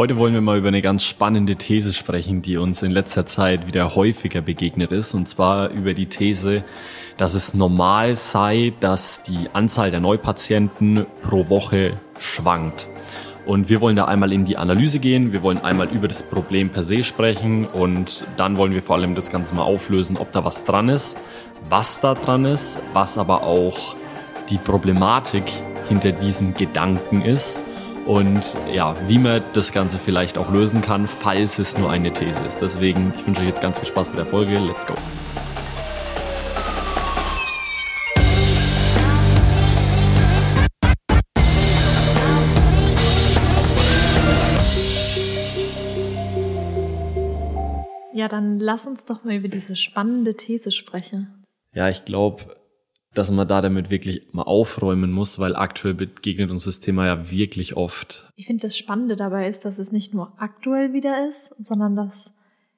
Heute wollen wir mal über eine ganz spannende These sprechen, die uns in letzter Zeit wieder häufiger begegnet ist, und zwar über die These, dass es normal sei, dass die Anzahl der Neupatienten pro Woche schwankt. Und wir wollen da einmal in die Analyse gehen, wir wollen einmal über das Problem per se sprechen und dann wollen wir vor allem das Ganze mal auflösen, ob da was dran ist, was da dran ist, was aber auch die Problematik hinter diesem Gedanken ist und ja, wie man das Ganze vielleicht auch lösen kann, falls es nur eine These ist. Deswegen, ich wünsche euch jetzt ganz viel Spaß bei der Folge. Let's go. Ja, dann lass uns doch mal über diese spannende These sprechen. Ja, ich glaube, dass man da damit wirklich mal aufräumen muss, weil aktuell begegnet uns das Thema ja wirklich oft. Ich finde, das Spannende dabei ist, dass es nicht nur aktuell wieder ist, sondern dass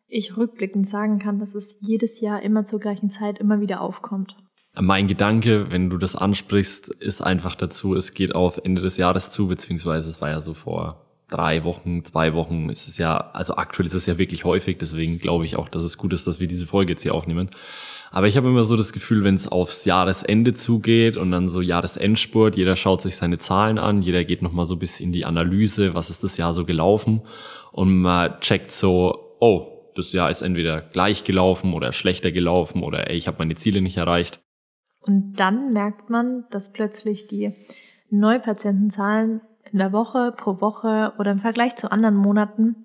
ich rückblickend sagen kann, dass es jedes Jahr immer zur gleichen Zeit immer wieder aufkommt. Mein Gedanke, wenn du das ansprichst, ist einfach dazu, es geht auf Ende des Jahres zu, beziehungsweise es war ja so vor drei Wochen, zwei Wochen ist es ja, also aktuell ist es ja wirklich häufig, deswegen glaube ich auch, dass es gut ist, dass wir diese Folge jetzt hier aufnehmen. Aber ich habe immer so das Gefühl, wenn es aufs Jahresende zugeht und dann so Jahresendspurt, jeder schaut sich seine Zahlen an, jeder geht nochmal so bis in die Analyse, was ist das Jahr so gelaufen und man checkt so, oh, das Jahr ist entweder gleich gelaufen oder schlechter gelaufen oder ey, ich habe meine Ziele nicht erreicht. Und dann merkt man, dass plötzlich die Neupatientenzahlen in der Woche, pro Woche oder im Vergleich zu anderen Monaten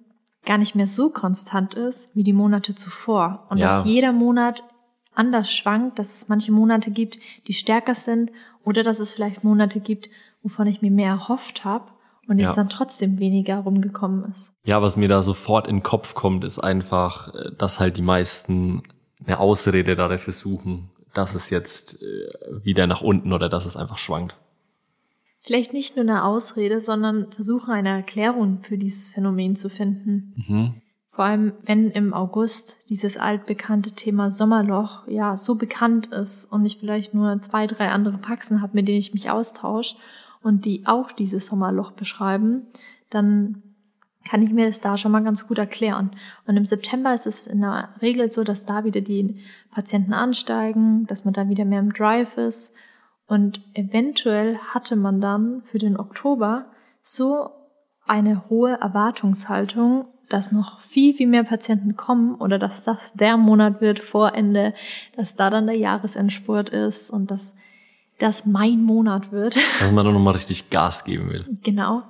gar nicht mehr so konstant ist wie die Monate zuvor. Und ja. dass jeder Monat anders schwankt, dass es manche Monate gibt, die stärker sind oder dass es vielleicht Monate gibt, wovon ich mir mehr erhofft habe und jetzt ja. dann trotzdem weniger rumgekommen ist. Ja, was mir da sofort in den Kopf kommt, ist einfach, äh, dass halt die meisten eine Ausrede dafür suchen, dass es jetzt äh, wieder nach unten oder dass es einfach schwankt. Vielleicht nicht nur eine Ausrede, sondern versuchen eine Erklärung für dieses Phänomen zu finden. Mhm. Vor allem, wenn im August dieses altbekannte Thema Sommerloch ja so bekannt ist und ich vielleicht nur zwei, drei andere Praxen habe, mit denen ich mich austausche und die auch dieses Sommerloch beschreiben, dann kann ich mir das da schon mal ganz gut erklären. Und im September ist es in der Regel so, dass da wieder die Patienten ansteigen, dass man da wieder mehr im Drive ist. Und eventuell hatte man dann für den Oktober so eine hohe Erwartungshaltung dass noch viel, viel mehr Patienten kommen oder dass das der Monat wird vor Ende, dass da dann der Jahresendspurt ist und dass das mein Monat wird. Dass man dann nochmal richtig Gas geben will. Genau.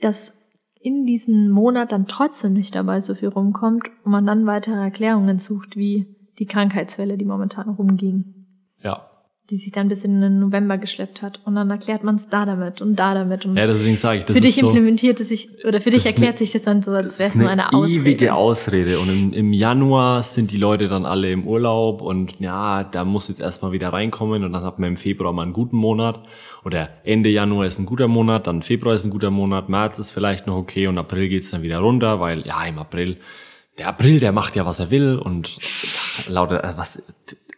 Dass in diesem Monat dann trotzdem nicht dabei so viel rumkommt und man dann weitere Erklärungen sucht, wie die Krankheitswelle, die momentan rumging. Ja die sich dann bis in den November geschleppt hat. Und dann erklärt man es da damit und da damit. Und ja, deswegen sage ich, das Für dich so, implementiert es sich, oder für dich erklärt eine, sich das dann so, als wäre es nur eine Ausrede. ewige Ausrede. Und im, im, Januar sind die Leute dann alle im Urlaub und ja, da muss jetzt erstmal wieder reinkommen und dann hat man im Februar mal einen guten Monat. Oder Ende Januar ist ein guter Monat, dann Februar ist ein guter Monat, März ist vielleicht noch okay und April geht's dann wieder runter, weil ja, im April, der April, der macht ja, was er will und lauter, äh, was,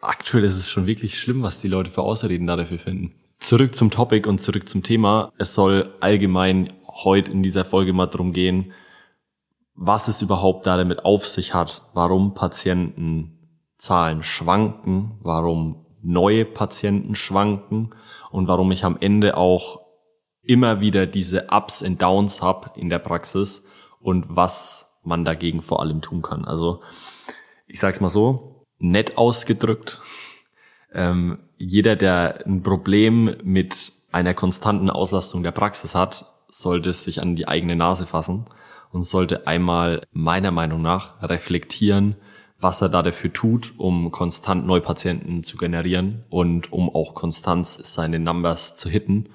aktuell ist es schon wirklich schlimm, was die Leute für Ausreden da dafür finden. Zurück zum Topic und zurück zum Thema. Es soll allgemein heute in dieser Folge mal drum gehen, was es überhaupt da damit auf sich hat, warum Patientenzahlen schwanken, warum neue Patienten schwanken und warum ich am Ende auch immer wieder diese Ups und Downs hab in der Praxis und was man dagegen vor allem tun kann. Also ich sag's mal so, nett ausgedrückt. Ähm, jeder, der ein Problem mit einer konstanten Auslastung der Praxis hat, sollte sich an die eigene Nase fassen und sollte einmal meiner Meinung nach reflektieren, was er da dafür tut, um konstant Neupatienten zu generieren und um auch konstant seine Numbers zu hitten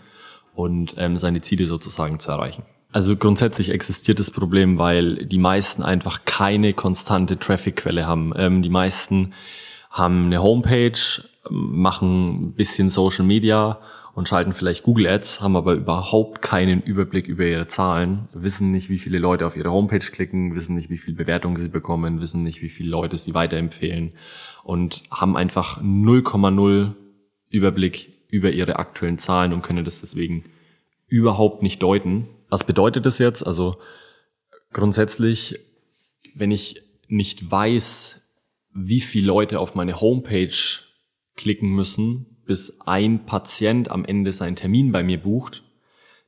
und ähm, seine Ziele sozusagen zu erreichen. Also grundsätzlich existiert das Problem, weil die meisten einfach keine konstante Traffic-Quelle haben. Ähm, die meisten haben eine Homepage, machen ein bisschen Social Media und schalten vielleicht Google Ads, haben aber überhaupt keinen Überblick über ihre Zahlen, wissen nicht, wie viele Leute auf ihre Homepage klicken, wissen nicht, wie viel Bewertungen sie bekommen, wissen nicht, wie viele Leute sie weiterempfehlen und haben einfach 0,0 Überblick über ihre aktuellen Zahlen und können das deswegen überhaupt nicht deuten was bedeutet das jetzt? Also Grundsätzlich, wenn ich nicht weiß, wie viele Leute auf meine Homepage klicken müssen, bis ein Patient am Ende seinen Termin bei mir bucht,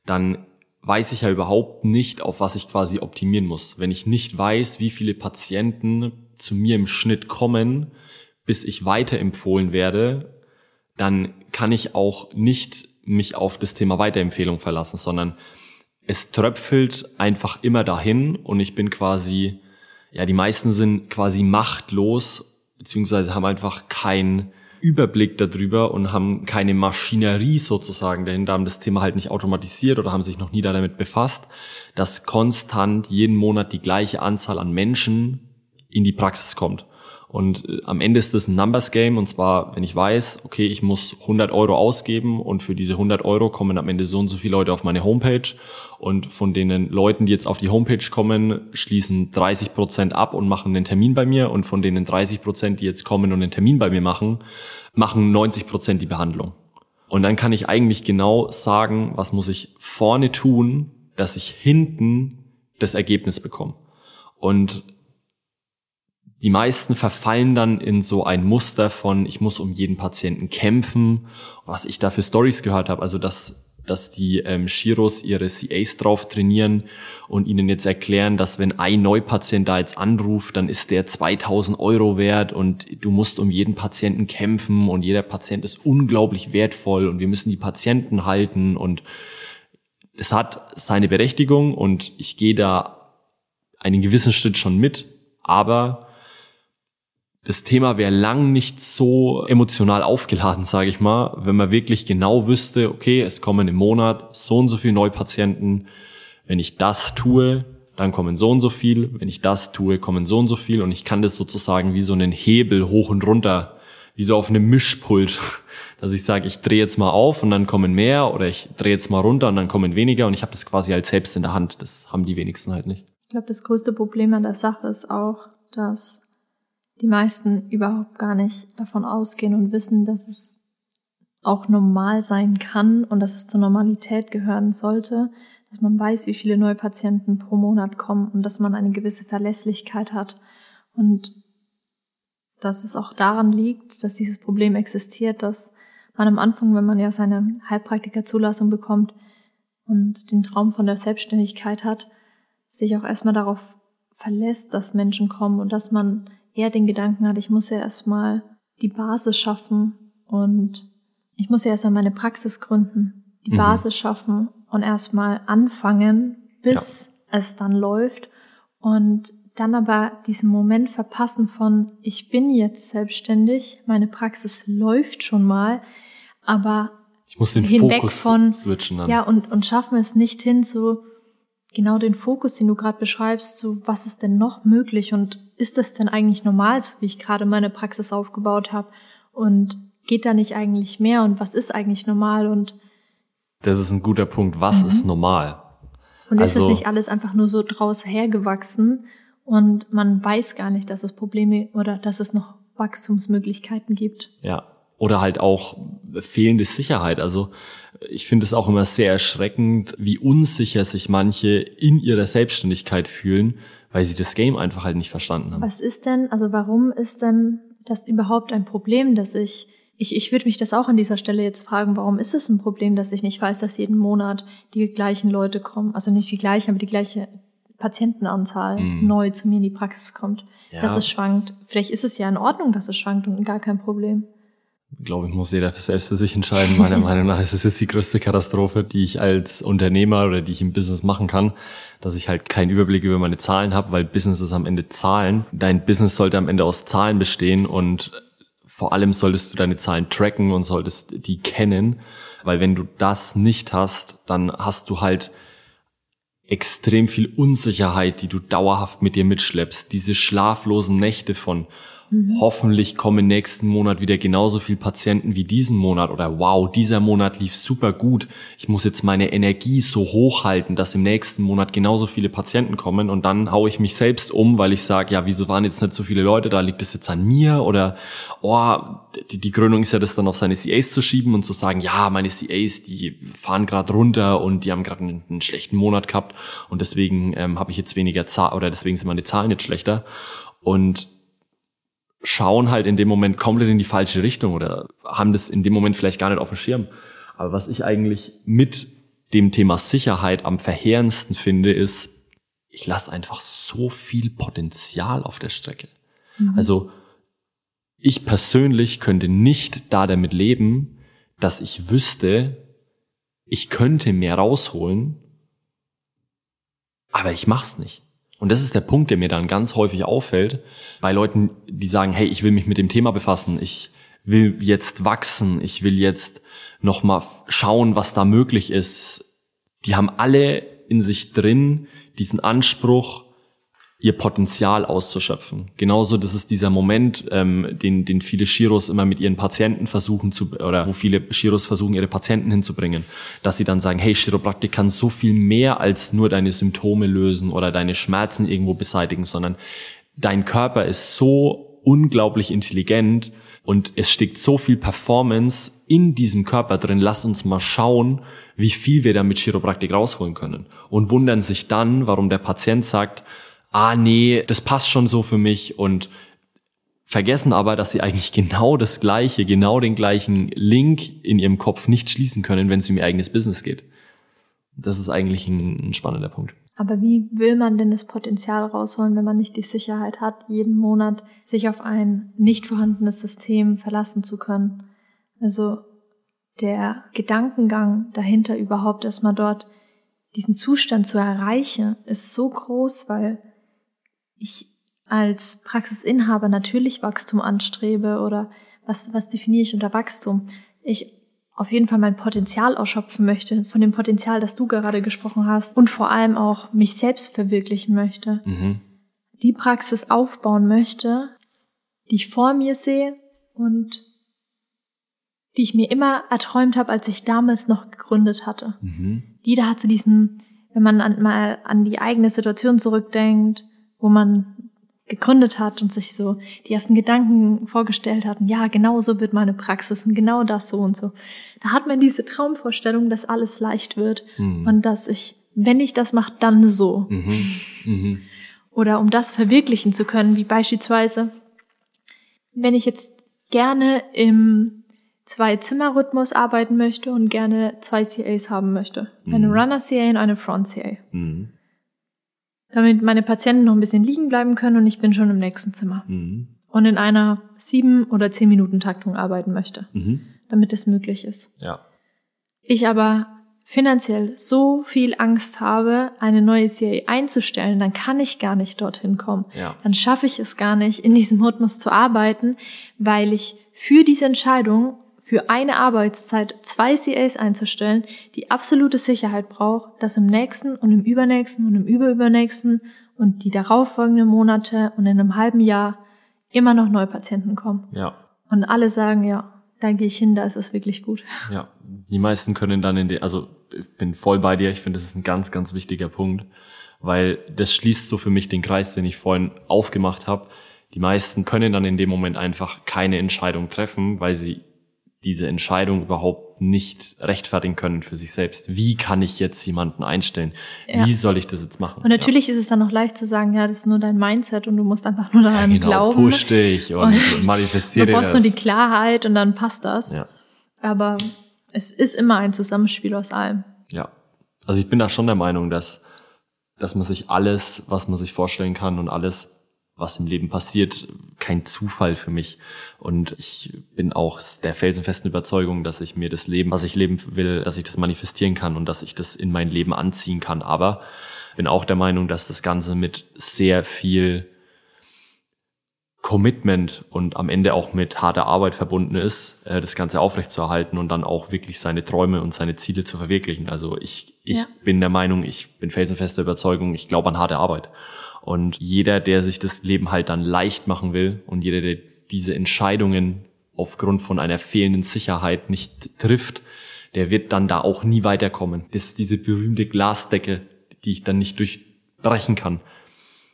dann weiß ich ja überhaupt nicht, auf was ich quasi optimieren muss. Wenn ich nicht weiß, wie viele Patienten zu mir im Schnitt kommen, bis ich weiterempfohlen werde, dann kann ich auch nicht mich auf das Thema Weiterempfehlung verlassen, sondern es tröpfelt einfach immer dahin und ich bin quasi, ja, die meisten sind quasi machtlos, beziehungsweise haben einfach kein Überblick darüber und haben keine Maschinerie sozusagen dahinter, haben das Thema halt nicht automatisiert oder haben sich noch nie damit befasst, dass konstant jeden Monat die gleiche Anzahl an Menschen in die Praxis kommt. Und äh, am Ende ist das ein Numbers Game und zwar, wenn ich weiß, okay, ich muss 100 Euro ausgeben und für diese 100 Euro kommen am Ende so und so viele Leute auf meine Homepage und von denen Leuten, die jetzt auf die Homepage kommen, schließen 30 Prozent ab und machen einen Termin bei mir und von denen 30 Prozent, die jetzt kommen und einen Termin bei mir machen, machen 90 Prozent die Behandlung. Und dann kann ich eigentlich genau sagen, was muss ich vorne tun, dass ich hinten das Ergebnis bekomme. Und die meisten verfallen dann in so ein Muster von, ich muss um jeden Patienten kämpfen, was ich da für Stories gehört habe. Also dass, dass die ähm, Shiros ihre CAs drauf trainieren und ihnen jetzt erklären, dass wenn ein Neupatient da jetzt anruft, dann ist der 2000 Euro wert und du musst um jeden Patienten kämpfen und jeder Patient ist unglaublich wertvoll und wir müssen die Patienten halten und es hat seine Berechtigung und ich gehe da einen gewissen Schritt schon mit, aber das Thema wäre lang nicht so emotional aufgeladen, sage ich mal, wenn man wirklich genau wüsste, okay, es kommen im Monat so und so viele Neupatienten. Wenn ich das tue, dann kommen so und so viel. Wenn ich das tue, kommen so und so viel. Und ich kann das sozusagen wie so einen Hebel hoch und runter, wie so auf einem Mischpult, dass ich sage, ich drehe jetzt mal auf und dann kommen mehr oder ich drehe jetzt mal runter und dann kommen weniger. Und ich habe das quasi als selbst in der Hand. Das haben die wenigsten halt nicht. Ich glaube, das größte Problem an der Sache ist auch, dass die meisten überhaupt gar nicht davon ausgehen und wissen, dass es auch normal sein kann und dass es zur Normalität gehören sollte, dass man weiß, wie viele neue Patienten pro Monat kommen und dass man eine gewisse Verlässlichkeit hat. Und dass es auch daran liegt, dass dieses Problem existiert, dass man am Anfang, wenn man ja seine Heilpraktikerzulassung bekommt und den Traum von der Selbstständigkeit hat, sich auch erstmal darauf verlässt, dass Menschen kommen und dass man eher den Gedanken hat, ich muss ja erstmal die Basis schaffen und ich muss ja erstmal meine Praxis gründen, die mhm. Basis schaffen und erstmal anfangen, bis ja. es dann läuft und dann aber diesen Moment verpassen von, ich bin jetzt selbstständig, meine Praxis läuft schon mal, aber ich muss den hinweg Fokus von, switchen dann. Ja, und, und schaffen es nicht hin zu genau den Fokus, den du gerade beschreibst, zu was ist denn noch möglich und ist das denn eigentlich normal, so wie ich gerade meine Praxis aufgebaut habe? Und geht da nicht eigentlich mehr? Und was ist eigentlich normal? Und das ist ein guter Punkt. Was mhm. ist normal? Und ist also, das nicht alles einfach nur so draus hergewachsen und man weiß gar nicht, dass es Probleme oder dass es noch Wachstumsmöglichkeiten gibt? Ja. Oder halt auch fehlende Sicherheit. Also ich finde es auch immer sehr erschreckend, wie unsicher sich manche in ihrer Selbstständigkeit fühlen, weil sie das Game einfach halt nicht verstanden haben. Was ist denn, also warum ist denn das überhaupt ein Problem, dass ich, ich, ich würde mich das auch an dieser Stelle jetzt fragen, warum ist es ein Problem, dass ich nicht weiß, dass jeden Monat die gleichen Leute kommen, also nicht die gleichen, aber die gleiche Patientenanzahl mm. neu zu mir in die Praxis kommt, ja. dass es schwankt. Vielleicht ist es ja in Ordnung, dass es schwankt und gar kein Problem glaube ich, muss jeder selbst für sich entscheiden. Meiner Meinung nach ist es jetzt die größte Katastrophe, die ich als Unternehmer oder die ich im Business machen kann, dass ich halt keinen Überblick über meine Zahlen habe, weil Business ist am Ende Zahlen. Dein Business sollte am Ende aus Zahlen bestehen und vor allem solltest du deine Zahlen tracken und solltest die kennen, weil wenn du das nicht hast, dann hast du halt extrem viel Unsicherheit, die du dauerhaft mit dir mitschleppst. Diese schlaflosen Nächte von Mhm. Hoffentlich kommen nächsten Monat wieder genauso viel Patienten wie diesen Monat oder wow, dieser Monat lief super gut. Ich muss jetzt meine Energie so hoch halten, dass im nächsten Monat genauso viele Patienten kommen und dann haue ich mich selbst um, weil ich sage, ja, wieso waren jetzt nicht so viele Leute da? Liegt es jetzt an mir oder oh, die, die Krönung ist ja das dann auf seine CAs zu schieben und zu sagen, ja, meine CAs, die fahren gerade runter und die haben gerade einen, einen, schlechten Monat gehabt und deswegen ähm, habe ich jetzt weniger Zahl oder deswegen sind meine Zahlen jetzt schlechter und schauen halt in dem Moment komplett in die falsche Richtung oder haben das in dem Moment vielleicht gar nicht auf dem Schirm. Aber was ich eigentlich mit dem Thema Sicherheit am verheerendsten finde, ist, ich lasse einfach so viel Potenzial auf der Strecke. Mhm. Also ich persönlich könnte nicht da damit leben, dass ich wüsste, ich könnte mehr rausholen, aber ich mach's nicht. Und das ist der Punkt, der mir dann ganz häufig auffällt, bei Leuten, die sagen, hey, ich will mich mit dem Thema befassen, ich will jetzt wachsen, ich will jetzt nochmal schauen, was da möglich ist. Die haben alle in sich drin diesen Anspruch, ihr Potenzial auszuschöpfen. Genauso, das ist dieser Moment, ähm, den, den viele Chiros immer mit ihren Patienten versuchen zu, oder wo viele Chiros versuchen, ihre Patienten hinzubringen, dass sie dann sagen, hey, Chiropraktik kann so viel mehr als nur deine Symptome lösen oder deine Schmerzen irgendwo beseitigen, sondern dein Körper ist so unglaublich intelligent und es steckt so viel Performance in diesem Körper drin. Lass uns mal schauen, wie viel wir da mit Chiropraktik rausholen können. Und wundern sich dann, warum der Patient sagt, ah nee, das passt schon so für mich und vergessen aber, dass sie eigentlich genau das gleiche, genau den gleichen Link in ihrem Kopf nicht schließen können, wenn es um ihr eigenes Business geht. Das ist eigentlich ein, ein spannender Punkt. Aber wie will man denn das Potenzial rausholen, wenn man nicht die Sicherheit hat, jeden Monat sich auf ein nicht vorhandenes System verlassen zu können? Also der Gedankengang dahinter überhaupt erstmal dort diesen Zustand zu erreichen, ist so groß, weil ich als Praxisinhaber natürlich Wachstum anstrebe oder was, was definiere ich unter Wachstum? Ich auf jeden Fall mein Potenzial ausschöpfen möchte, von dem Potenzial, das du gerade gesprochen hast und vor allem auch mich selbst verwirklichen möchte. Mhm. Die Praxis aufbauen möchte, die ich vor mir sehe und die ich mir immer erträumt habe, als ich damals noch gegründet hatte. Mhm. Jeder hat so diesen, wenn man an, mal an die eigene Situation zurückdenkt, wo man gegründet hat und sich so die ersten Gedanken vorgestellt hat, ja, genau so wird meine Praxis und genau das so und so. Da hat man diese Traumvorstellung, dass alles leicht wird mhm. und dass ich, wenn ich das mache, dann so. Mhm. Mhm. Oder um das verwirklichen zu können, wie beispielsweise, wenn ich jetzt gerne im Zwei-Zimmer-Rhythmus arbeiten möchte und gerne zwei CAs haben möchte. Eine mhm. Runner-CA und eine Front-CA. Damit meine Patienten noch ein bisschen liegen bleiben können und ich bin schon im nächsten Zimmer. Mhm. Und in einer sieben oder zehn Minuten Taktung arbeiten möchte, mhm. damit es möglich ist. Ja. Ich aber finanziell so viel Angst habe, eine neue CA einzustellen, dann kann ich gar nicht dorthin kommen. Ja. Dann schaffe ich es gar nicht, in diesem Rhythmus zu arbeiten, weil ich für diese Entscheidung für eine Arbeitszeit zwei CAs einzustellen, die absolute Sicherheit braucht, dass im nächsten und im übernächsten und im überübernächsten und die darauffolgenden Monate und in einem halben Jahr immer noch neue Patienten kommen. Ja. Und alle sagen, ja, da gehe ich hin, da ist es wirklich gut. Ja, die meisten können dann in die, also ich bin voll bei dir, ich finde, das ist ein ganz, ganz wichtiger Punkt, weil das schließt so für mich den Kreis, den ich vorhin aufgemacht habe. Die meisten können dann in dem Moment einfach keine Entscheidung treffen, weil sie diese Entscheidung überhaupt nicht rechtfertigen können für sich selbst. Wie kann ich jetzt jemanden einstellen? Ja. Wie soll ich das jetzt machen? Und natürlich ja. ist es dann noch leicht zu sagen, ja, das ist nur dein Mindset und du musst einfach nur daran ja, genau, glauben. Push dich und, und manifestiere Du brauchst das. nur die Klarheit und dann passt das. Ja. Aber es ist immer ein Zusammenspiel aus allem. Ja. Also ich bin da schon der Meinung, dass, dass man sich alles, was man sich vorstellen kann und alles was im Leben passiert, kein Zufall für mich. Und ich bin auch der felsenfesten Überzeugung, dass ich mir das Leben, was ich leben will, dass ich das manifestieren kann und dass ich das in mein Leben anziehen kann. Aber bin auch der Meinung, dass das Ganze mit sehr viel Commitment und am Ende auch mit harter Arbeit verbunden ist, äh, das Ganze aufrechtzuerhalten und dann auch wirklich seine Träume und seine Ziele zu verwirklichen. Also ich, ich ja. bin der Meinung, ich bin felsenfester Überzeugung, ich glaube an harte Arbeit. Und jeder, der sich das Leben halt dann leicht machen will und jeder, der diese Entscheidungen aufgrund von einer fehlenden Sicherheit nicht trifft, der wird dann da auch nie weiterkommen. Das ist diese berühmte Glasdecke, die ich dann nicht durchbrechen kann.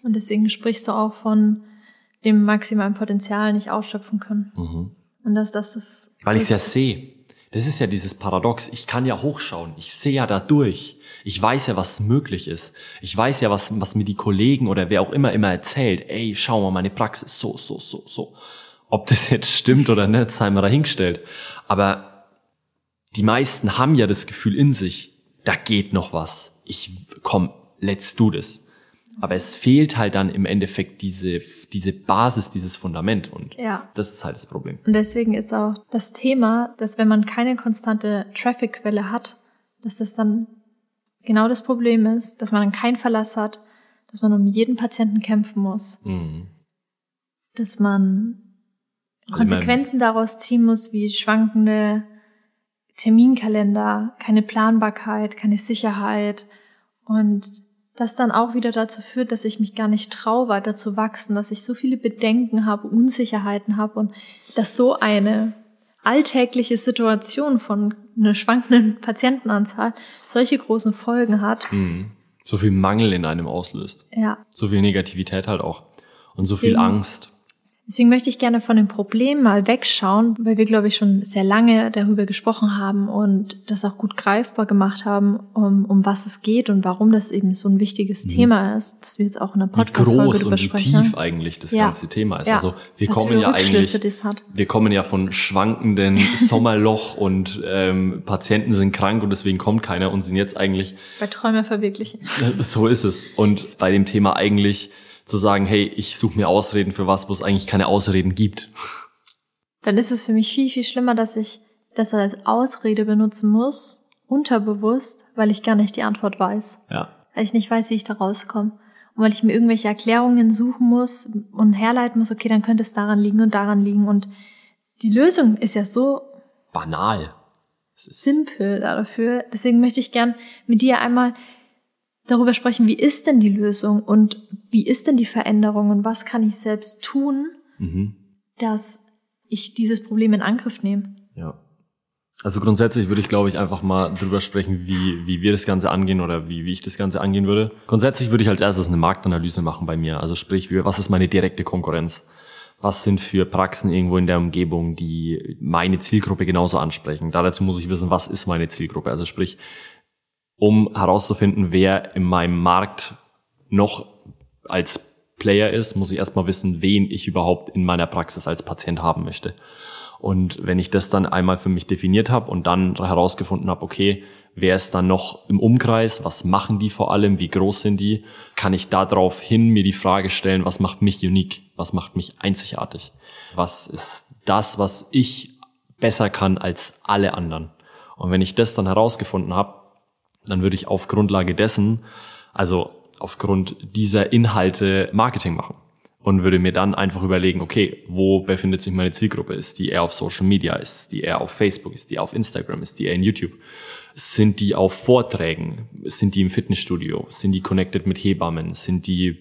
Und deswegen sprichst du auch von dem maximalen Potenzial nicht ausschöpfen können. Mhm. Und dass das das. Weil ich es ja sehe. Das ist ja dieses Paradox. Ich kann ja hochschauen. Ich sehe ja da durch. Ich weiß ja, was möglich ist. Ich weiß ja, was, was mir die Kollegen oder wer auch immer immer erzählt. Ey, schau mal, meine Praxis so, so, so, so. Ob das jetzt stimmt oder nicht, sei mal dahingestellt. Aber die meisten haben ja das Gefühl in sich, da geht noch was. Ich, komm, let's do this. Aber es fehlt halt dann im Endeffekt diese, diese Basis, dieses Fundament. Und ja. das ist halt das Problem. Und deswegen ist auch das Thema, dass wenn man keine konstante Traffic-Quelle hat, dass das dann genau das Problem ist, dass man dann keinen Verlass hat, dass man um jeden Patienten kämpfen muss. Mhm. Dass man Konsequenzen daraus ziehen muss, wie schwankende Terminkalender, keine Planbarkeit, keine Sicherheit und das dann auch wieder dazu führt, dass ich mich gar nicht traue, weiter zu wachsen, dass ich so viele Bedenken habe, Unsicherheiten habe und dass so eine alltägliche Situation von einer schwankenden Patientenanzahl solche großen Folgen hat. Mhm. So viel Mangel in einem auslöst. Ja. So viel Negativität halt auch. Und Deswegen, so viel Angst. Deswegen möchte ich gerne von dem Problem mal wegschauen, weil wir, glaube ich, schon sehr lange darüber gesprochen haben und das auch gut greifbar gemacht haben, um, um was es geht und warum das eben so ein wichtiges mhm. Thema ist, dass wir jetzt auch in einer Podcast-Folge drüber sprechen. Wie groß und wie tief eigentlich das ja. ganze Thema ist. Ja. Also wir was kommen ja eigentlich, wir kommen ja von schwankenden Sommerloch und ähm, Patienten sind krank und deswegen kommt keiner und sind jetzt eigentlich bei Träume verwirklichen. So ist es. Und bei dem Thema eigentlich zu sagen, hey, ich suche mir Ausreden für was, wo es eigentlich keine Ausreden gibt. Dann ist es für mich viel, viel schlimmer, dass ich das als Ausrede benutzen muss, unterbewusst, weil ich gar nicht die Antwort weiß. Ja. Weil ich nicht weiß, wie ich da rauskomme. Und weil ich mir irgendwelche Erklärungen suchen muss und herleiten muss, okay, dann könnte es daran liegen und daran liegen. Und die Lösung ist ja so banal. Simpel dafür. Deswegen möchte ich gern mit dir einmal darüber sprechen, wie ist denn die Lösung und wie ist denn die Veränderung und was kann ich selbst tun, mhm. dass ich dieses Problem in Angriff nehme. Ja. Also grundsätzlich würde ich, glaube ich, einfach mal drüber sprechen, wie, wie wir das Ganze angehen oder wie, wie ich das Ganze angehen würde. Grundsätzlich würde ich als erstes eine Marktanalyse machen bei mir. Also sprich, was ist meine direkte Konkurrenz? Was sind für Praxen irgendwo in der Umgebung, die meine Zielgruppe genauso ansprechen? dazu muss ich wissen, was ist meine Zielgruppe? Also sprich, um herauszufinden, wer in meinem Markt noch als Player ist, muss ich erstmal wissen, wen ich überhaupt in meiner Praxis als Patient haben möchte. Und wenn ich das dann einmal für mich definiert habe und dann herausgefunden habe, okay, wer ist dann noch im Umkreis, was machen die vor allem, wie groß sind die, kann ich darauf hin mir die Frage stellen, was macht mich unique, was macht mich einzigartig, was ist das, was ich besser kann als alle anderen. Und wenn ich das dann herausgefunden habe, dann würde ich auf Grundlage dessen, also aufgrund dieser Inhalte Marketing machen und würde mir dann einfach überlegen, okay, wo befindet sich meine Zielgruppe? Ist die eher auf Social Media? Ist die eher auf Facebook? Ist die auf Instagram? Ist die eher in YouTube? Sind die auf Vorträgen? Sind die im Fitnessstudio? Sind die connected mit Hebammen? Sind die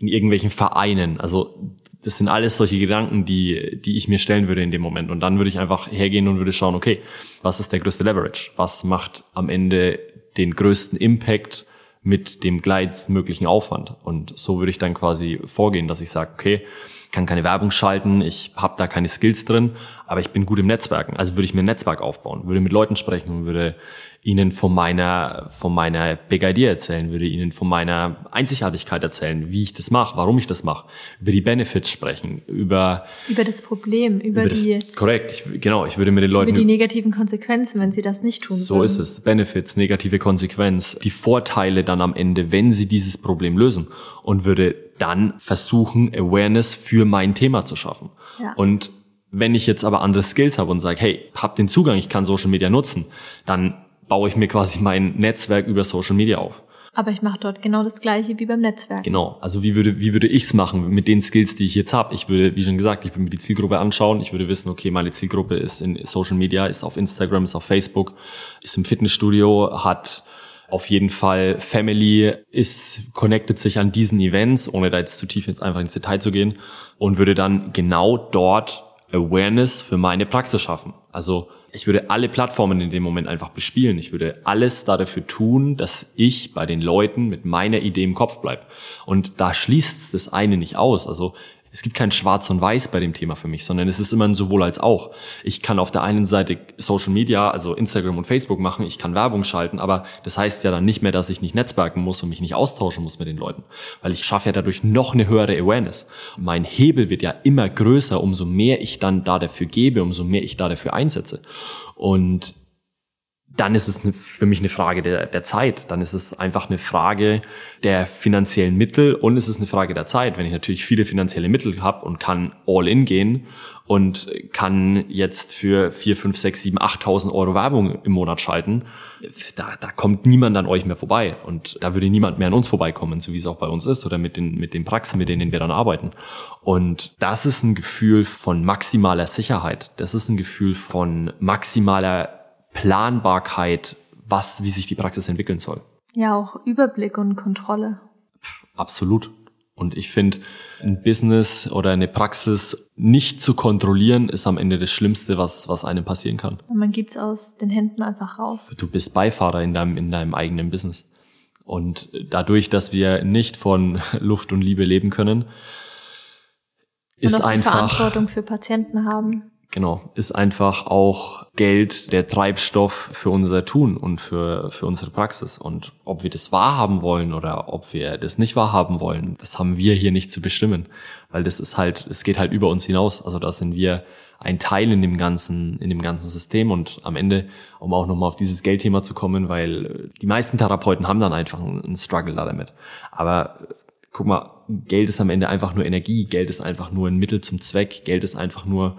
in irgendwelchen Vereinen? Also das sind alles solche Gedanken, die, die ich mir stellen würde in dem Moment. Und dann würde ich einfach hergehen und würde schauen, okay, was ist der größte Leverage? Was macht am Ende den größten Impact mit dem kleinstmöglichen Aufwand. Und so würde ich dann quasi vorgehen, dass ich sage, okay, kann keine Werbung schalten, ich habe da keine Skills drin, aber ich bin gut im Netzwerken. Also würde ich mir ein Netzwerk aufbauen, würde mit Leuten sprechen würde ihnen von meiner, von meiner Big Idea erzählen, würde ihnen von meiner Einzigartigkeit erzählen, wie ich das mache, warum ich das mache, über die Benefits sprechen, über über das Problem, über, über die das, korrekt, ich, genau, ich würde mit den Leuten über die negativen Konsequenzen, wenn sie das nicht tun. So würden. ist es, Benefits, negative Konsequenz, die Vorteile dann am Ende, wenn sie dieses Problem lösen und würde dann versuchen Awareness für mein Thema zu schaffen. Ja. Und wenn ich jetzt aber andere Skills habe und sage, hey, hab den Zugang, ich kann Social Media nutzen, dann baue ich mir quasi mein Netzwerk über Social Media auf. Aber ich mache dort genau das gleiche wie beim Netzwerk. Genau. Also wie würde, wie würde ich's machen mit den Skills, die ich jetzt habe? Ich würde, wie schon gesagt, ich würde mir die Zielgruppe anschauen. Ich würde wissen, okay, meine Zielgruppe ist in Social Media, ist auf Instagram, ist auf Facebook, ist im Fitnessstudio, hat auf jeden Fall Family ist, connected sich an diesen Events, ohne da jetzt zu tief jetzt einfach ins Detail zu gehen und würde dann genau dort Awareness für meine Praxis schaffen. Also ich würde alle Plattformen in dem Moment einfach bespielen. Ich würde alles dafür tun, dass ich bei den Leuten mit meiner Idee im Kopf bleibe. Und da schließt das eine nicht aus. Also es gibt kein Schwarz und Weiß bei dem Thema für mich, sondern es ist immer ein sowohl als auch. Ich kann auf der einen Seite Social Media, also Instagram und Facebook machen, ich kann Werbung schalten, aber das heißt ja dann nicht mehr, dass ich nicht netzwerken muss und mich nicht austauschen muss mit den Leuten, weil ich schaffe ja dadurch noch eine höhere Awareness. Mein Hebel wird ja immer größer, umso mehr ich dann da dafür gebe, umso mehr ich da dafür einsetze. Und dann ist es für mich eine Frage der, der Zeit. Dann ist es einfach eine Frage der finanziellen Mittel und es ist eine Frage der Zeit. Wenn ich natürlich viele finanzielle Mittel habe und kann all in gehen und kann jetzt für vier, fünf, sechs, sieben, 8.000 Euro Werbung im Monat schalten, da, da kommt niemand an euch mehr vorbei und da würde niemand mehr an uns vorbeikommen, so wie es auch bei uns ist oder mit den, mit den Praxen, mit denen wir dann arbeiten. Und das ist ein Gefühl von maximaler Sicherheit. Das ist ein Gefühl von maximaler Planbarkeit, was, wie sich die Praxis entwickeln soll. Ja, auch Überblick und Kontrolle. Absolut. Und ich finde, ein Business oder eine Praxis nicht zu kontrollieren, ist am Ende das Schlimmste, was, was einem passieren kann. Und man gibt's aus den Händen einfach raus. Du bist Beifahrer in deinem, in deinem eigenen Business. Und dadurch, dass wir nicht von Luft und Liebe leben können, ist und auch einfach. Verantwortung für Patienten haben. Genau, ist einfach auch Geld der Treibstoff für unser Tun und für, für unsere Praxis. Und ob wir das wahrhaben wollen oder ob wir das nicht wahrhaben wollen, das haben wir hier nicht zu bestimmen. Weil das ist halt, es geht halt über uns hinaus. Also da sind wir ein Teil in dem ganzen, in dem ganzen System. Und am Ende, um auch nochmal auf dieses Geldthema zu kommen, weil die meisten Therapeuten haben dann einfach einen Struggle da damit. Aber guck mal, Geld ist am Ende einfach nur Energie. Geld ist einfach nur ein Mittel zum Zweck. Geld ist einfach nur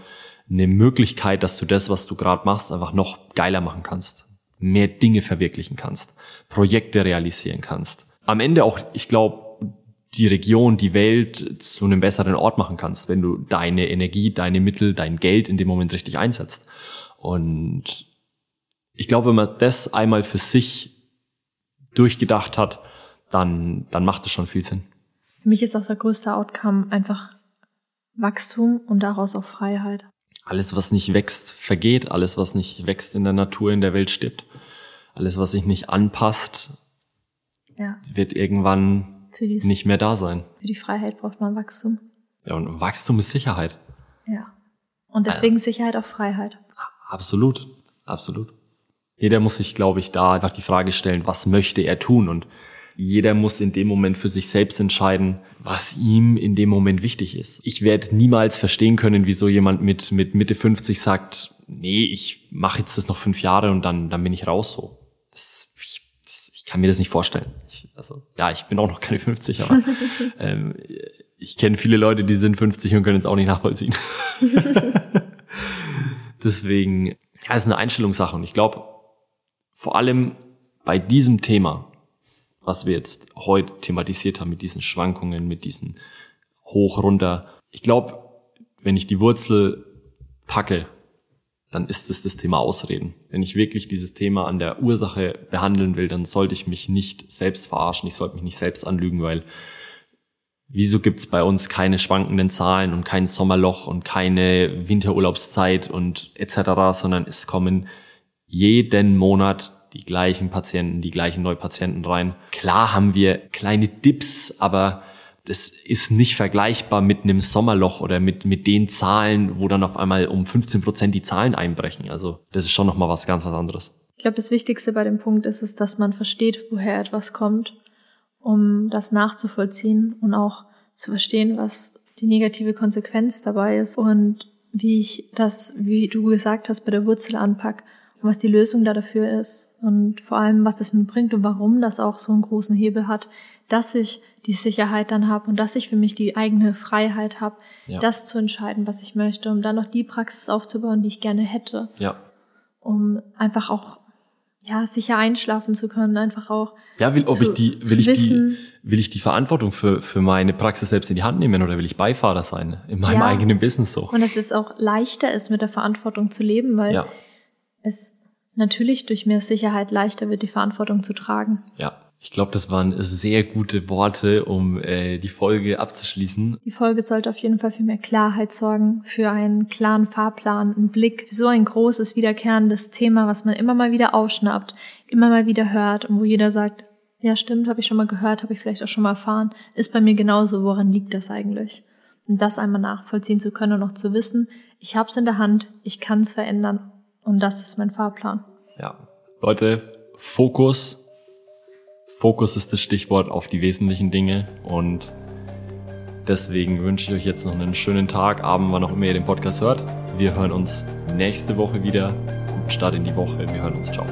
eine Möglichkeit, dass du das, was du gerade machst, einfach noch geiler machen kannst, mehr Dinge verwirklichen kannst, Projekte realisieren kannst. Am Ende auch, ich glaube, die Region, die Welt zu einem besseren Ort machen kannst, wenn du deine Energie, deine Mittel, dein Geld in dem Moment richtig einsetzt. Und ich glaube, wenn man das einmal für sich durchgedacht hat, dann, dann macht es schon viel Sinn. Für mich ist auch der größte Outcome einfach Wachstum und daraus auch Freiheit alles, was nicht wächst, vergeht. Alles, was nicht wächst in der Natur, in der Welt stirbt. Alles, was sich nicht anpasst, ja. wird irgendwann nicht mehr da sein. Für die Freiheit braucht man Wachstum. Ja, und Wachstum ist Sicherheit. Ja. Und deswegen ja. Sicherheit auch Freiheit. Absolut, absolut. Jeder muss sich, glaube ich, da einfach die Frage stellen, was möchte er tun? Und jeder muss in dem Moment für sich selbst entscheiden, was ihm in dem Moment wichtig ist. Ich werde niemals verstehen können, wieso jemand mit, mit Mitte 50 sagt, nee, ich mache jetzt das noch fünf Jahre und dann, dann bin ich raus so. Das, ich, das, ich kann mir das nicht vorstellen. Ich, also ja, ich bin auch noch keine 50, aber ähm, ich kenne viele Leute, die sind 50 und können es auch nicht nachvollziehen. Deswegen, ja, es ist eine Einstellungssache und ich glaube, vor allem bei diesem Thema was wir jetzt heute thematisiert haben mit diesen Schwankungen, mit diesen hoch runter. Ich glaube, wenn ich die Wurzel packe, dann ist es das Thema Ausreden. Wenn ich wirklich dieses Thema an der Ursache behandeln will, dann sollte ich mich nicht selbst verarschen, ich sollte mich nicht selbst anlügen, weil wieso gibt's bei uns keine schwankenden Zahlen und kein Sommerloch und keine Winterurlaubszeit und etc., sondern es kommen jeden Monat die gleichen Patienten, die gleichen Neupatienten rein. Klar haben wir kleine Dips, aber das ist nicht vergleichbar mit einem Sommerloch oder mit, mit den Zahlen, wo dann auf einmal um 15 Prozent die Zahlen einbrechen. Also das ist schon nochmal was ganz was anderes. Ich glaube, das Wichtigste bei dem Punkt ist es, dass man versteht, woher etwas kommt, um das nachzuvollziehen und auch zu verstehen, was die negative Konsequenz dabei ist und wie ich das, wie du gesagt hast, bei der Wurzel anpack was die Lösung da dafür ist und vor allem, was es mir bringt und warum das auch so einen großen Hebel hat, dass ich die Sicherheit dann habe und dass ich für mich die eigene Freiheit habe, ja. das zu entscheiden, was ich möchte, um dann noch die Praxis aufzubauen, die ich gerne hätte. Ja. Um einfach auch ja, sicher einschlafen zu können, einfach auch. Ja, will, ob zu, ich die, will ich wissen, die, will ich die Verantwortung für, für meine Praxis selbst in die Hand nehmen oder will ich Beifahrer sein in meinem ja. eigenen Business so? Und dass es auch leichter ist, mit der Verantwortung zu leben, weil ja es natürlich durch mehr Sicherheit leichter wird, die Verantwortung zu tragen. Ja, ich glaube, das waren sehr gute Worte, um äh, die Folge abzuschließen. Die Folge sollte auf jeden Fall für mehr Klarheit sorgen, für einen klaren Fahrplan, einen Blick, für so ein großes, wiederkehrendes Thema, was man immer mal wieder aufschnappt, immer mal wieder hört und wo jeder sagt, ja stimmt, habe ich schon mal gehört, habe ich vielleicht auch schon mal erfahren, ist bei mir genauso, woran liegt das eigentlich? Und das einmal nachvollziehen zu können und noch zu wissen, ich habe es in der Hand, ich kann es verändern und das ist mein Fahrplan. Ja, Leute, Fokus, Fokus ist das Stichwort auf die wesentlichen Dinge und deswegen wünsche ich euch jetzt noch einen schönen Tag, Abend, wann auch immer ihr den Podcast hört. Wir hören uns nächste Woche wieder. Guten Start in die Woche. Wir hören uns. Ciao.